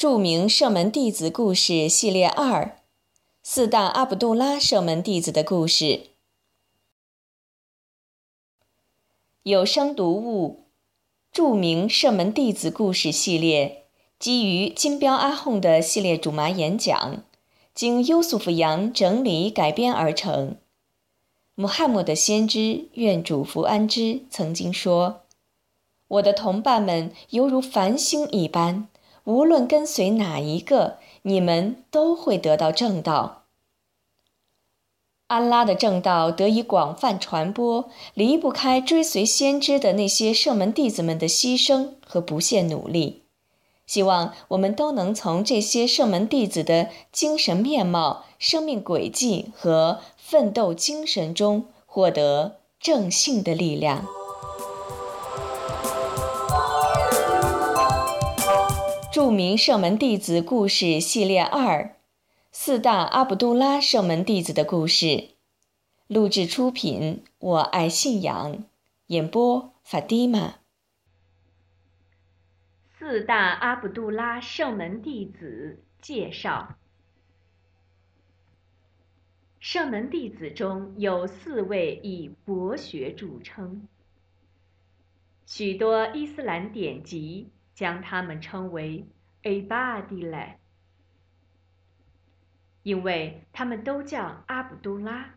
著名射门弟子故事系列二：四大阿卜杜拉射门弟子的故事。有声读物：著名射门弟子故事系列，基于金标阿訇的系列主麻演讲，经优素福扬整理改编而成。穆罕默德先知愿主福安之曾经说：“我的同伴们犹如繁星一般。”无论跟随哪一个，你们都会得到正道。安拉的正道得以广泛传播，离不开追随先知的那些圣门弟子们的牺牲和不懈努力。希望我们都能从这些圣门弟子的精神面貌、生命轨迹和奋斗精神中获得正信的力量。著名圣门弟子故事系列二：四大阿卜杜拉圣门弟子的故事。录制出品：我爱信仰。演播：法蒂玛。四大阿卜杜拉圣门弟子介绍：圣门弟子中有四位以博学著称，许多伊斯兰典籍。将他们称为 a b a d i l 因为他们都叫阿卜杜拉。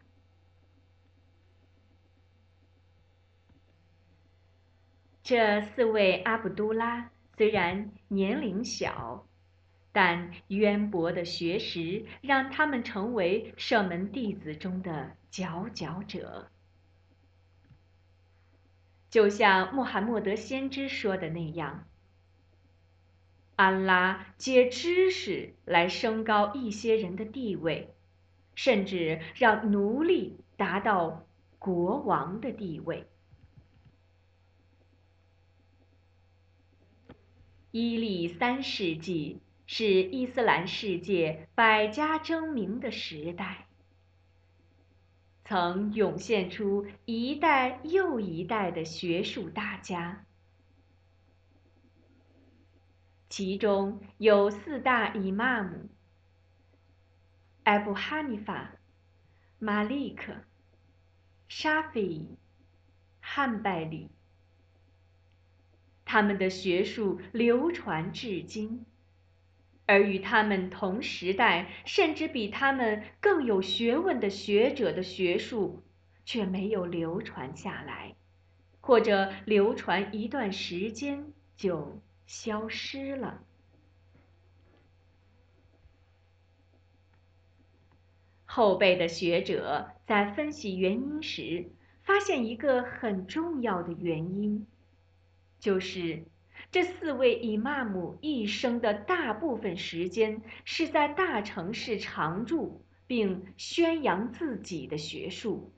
这四位阿卜杜拉虽然年龄小，但渊博的学识让他们成为射门弟子中的佼佼者。就像穆罕默德先知说的那样。安拉借知识来升高一些人的地位，甚至让奴隶达到国王的地位。伊利三世纪是伊斯兰世界百家争鸣的时代，曾涌现出一代又一代的学术大家。其中有四大伊玛目：艾布哈尼法、马利克、沙菲、汉拜里。他们的学术流传至今，而与他们同时代，甚至比他们更有学问的学者的学术，却没有流传下来，或者流传一段时间就。消失了。后辈的学者在分析原因时，发现一个很重要的原因，就是这四位伊玛目一生的大部分时间是在大城市常住，并宣扬自己的学术。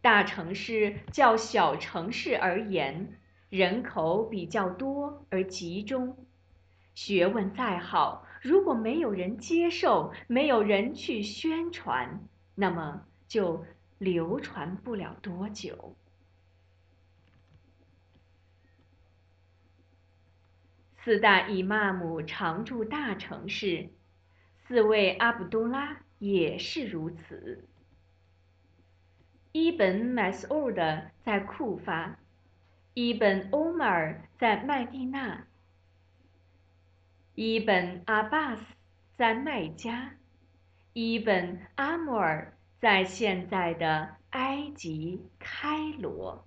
大城市较小城市而言。人口比较多而集中，学问再好，如果没有人接受，没有人去宣传，那么就流传不了多久。四大伊玛目常驻大城市，四位阿卜杜拉也是如此。伊本·麦斯乌德在库发。伊本·欧麦尔在麦地那，伊本·阿巴斯在麦加，伊本·阿穆尔在现在的埃及开罗。